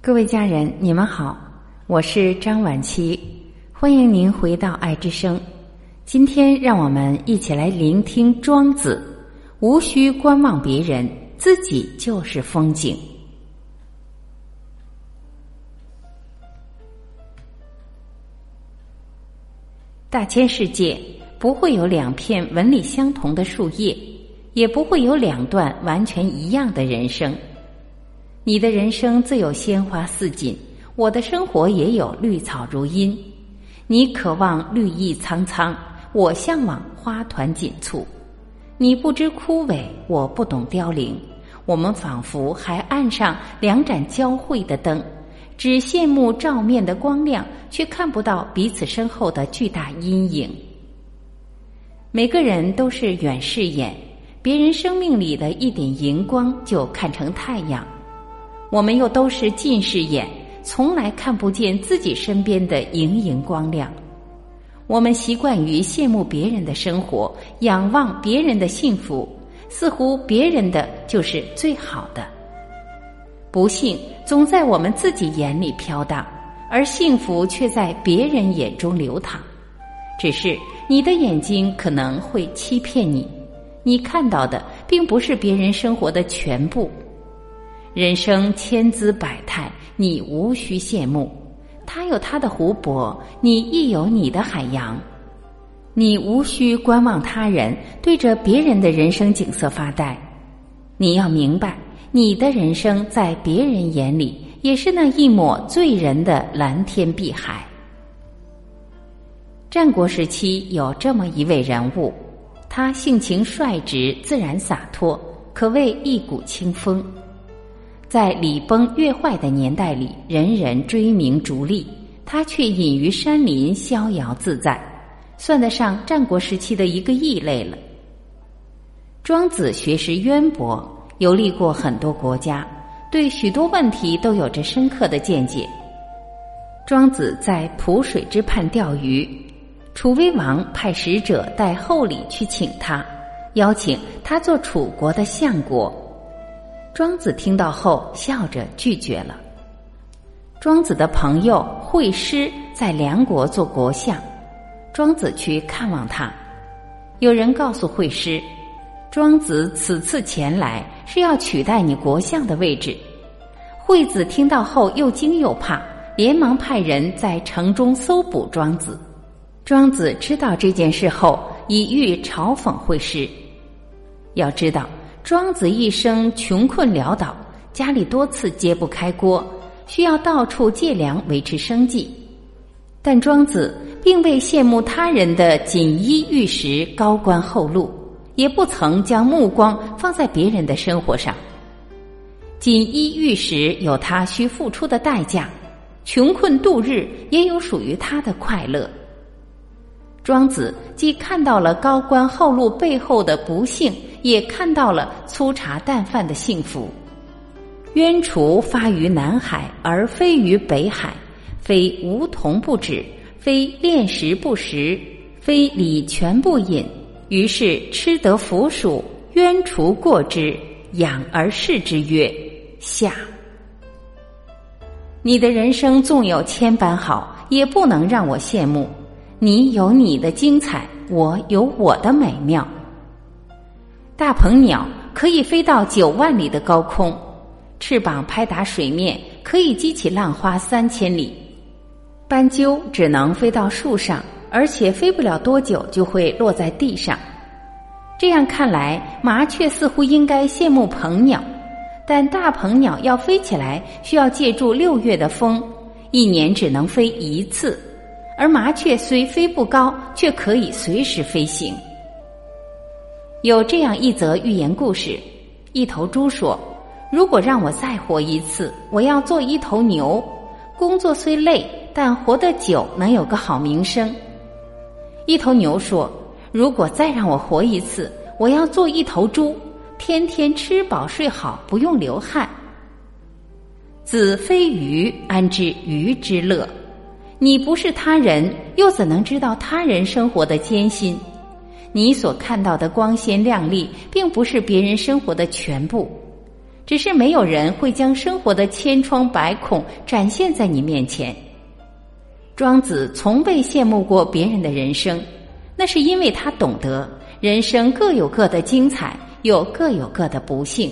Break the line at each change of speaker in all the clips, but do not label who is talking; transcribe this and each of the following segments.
各位家人，你们好，我是张晚琪，欢迎您回到爱之声。今天让我们一起来聆听庄子：无需观望别人，自己就是风景。大千世界不会有两片纹理相同的树叶，也不会有两段完全一样的人生。你的人生自有鲜花似锦，我的生活也有绿草如茵。你渴望绿意苍苍，我向往花团锦簇。你不知枯萎，我不懂凋零。我们仿佛还按上两盏交汇的灯，只羡慕照面的光亮，却看不到彼此身后的巨大阴影。每个人都是远视眼，别人生命里的一点荧光就看成太阳。我们又都是近视眼，从来看不见自己身边的莹莹光亮。我们习惯于羡慕别人的生活，仰望别人的幸福，似乎别人的就是最好的。不幸总在我们自己眼里飘荡，而幸福却在别人眼中流淌。只是你的眼睛可能会欺骗你，你看到的并不是别人生活的全部。人生千姿百态，你无需羡慕。他有他的湖泊，你亦有你的海洋。你无需观望他人，对着别人的人生景色发呆。你要明白，你的人生在别人眼里，也是那一抹醉人的蓝天碧海。战国时期有这么一位人物，他性情率直，自然洒脱，可谓一股清风。在礼崩乐坏的年代里，人人追名逐利，他却隐于山林，逍遥自在，算得上战国时期的一个异类了。庄子学识渊博，游历过很多国家，对许多问题都有着深刻的见解。庄子在濮水之畔钓鱼，楚威王派使者带厚礼去请他，邀请他做楚国的相国。庄子听到后，笑着拒绝了。庄子的朋友惠施在梁国做国相，庄子去看望他。有人告诉惠施，庄子此次前来是要取代你国相的位置。惠子听到后又惊又怕，连忙派人在城中搜捕庄子。庄子知道这件事后，以欲嘲讽惠施。要知道。庄子一生穷困潦倒，家里多次揭不开锅，需要到处借粮维持生计。但庄子并未羡慕他人的锦衣玉食、高官厚禄，也不曾将目光放在别人的生活上。锦衣玉食有他需付出的代价，穷困度日也有属于他的快乐。庄子既看到了高官厚禄背后的不幸。也看到了粗茶淡饭的幸福。渊雏发于南海，而飞于北海；非梧桐不止，非炼石不食，非礼泉不饮。于是吃得腐鼠，鸢雏过之，养而视之曰：“下。”你的人生纵有千般好，也不能让我羡慕。你有你的精彩，我有我的美妙。大鹏鸟可以飞到九万里的高空，翅膀拍打水面，可以激起浪花三千里。斑鸠只能飞到树上，而且飞不了多久就会落在地上。这样看来，麻雀似乎应该羡慕鹏鸟，但大鹏鸟要飞起来，需要借助六月的风，一年只能飞一次；而麻雀虽飞不高，却可以随时飞行。有这样一则寓言故事：一头猪说：“如果让我再活一次，我要做一头牛。工作虽累，但活得久，能有个好名声。”一头牛说：“如果再让我活一次，我要做一头猪，天天吃饱睡好，不用流汗。”子非鱼，安知鱼之乐？你不是他人，又怎能知道他人生活的艰辛？你所看到的光鲜亮丽，并不是别人生活的全部。只是没有人会将生活的千疮百孔展现在你面前。庄子从未羡慕过别人的人生，那是因为他懂得人生各有各的精彩，又各有各的不幸。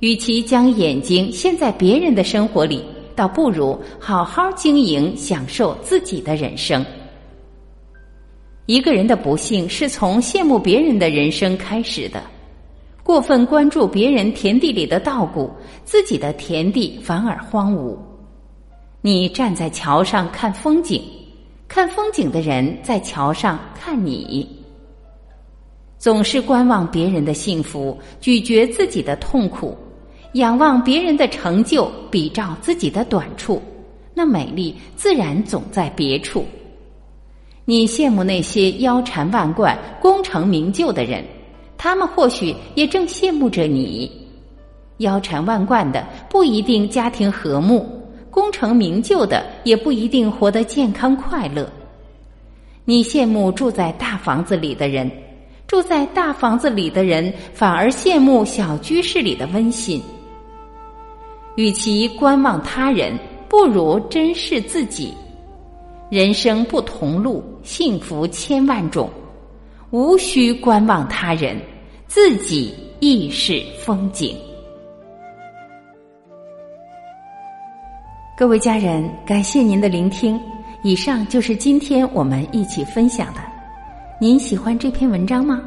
与其将眼睛陷在别人的生活里，倒不如好好经营、享受自己的人生。一个人的不幸是从羡慕别人的人生开始的，过分关注别人田地里的稻谷，自己的田地反而荒芜。你站在桥上看风景，看风景的人在桥上看你。总是观望别人的幸福，咀嚼自己的痛苦，仰望别人的成就，比照自己的短处，那美丽自然总在别处。你羡慕那些腰缠万贯、功成名就的人，他们或许也正羡慕着你。腰缠万贯的不一定家庭和睦。功成名就的也不一定活得健康快乐。你羡慕住在大房子里的人，住在大房子里的人反而羡慕小居室里的温馨。与其观望他人，不如珍视自己。人生不同路，幸福千万种，无需观望他人，自己亦是风景。各位家人，感谢您的聆听。以上就是今天我们一起分享的。您喜欢这篇文章吗？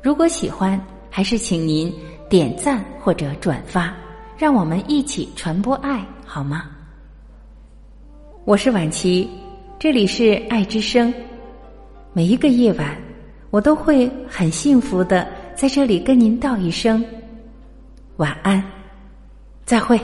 如果喜欢，还是请您点赞或者转发，让我们一起传播爱，好吗？我是婉琪，这里是爱之声。每一个夜晚，我都会很幸福的在这里跟您道一声晚安，再会。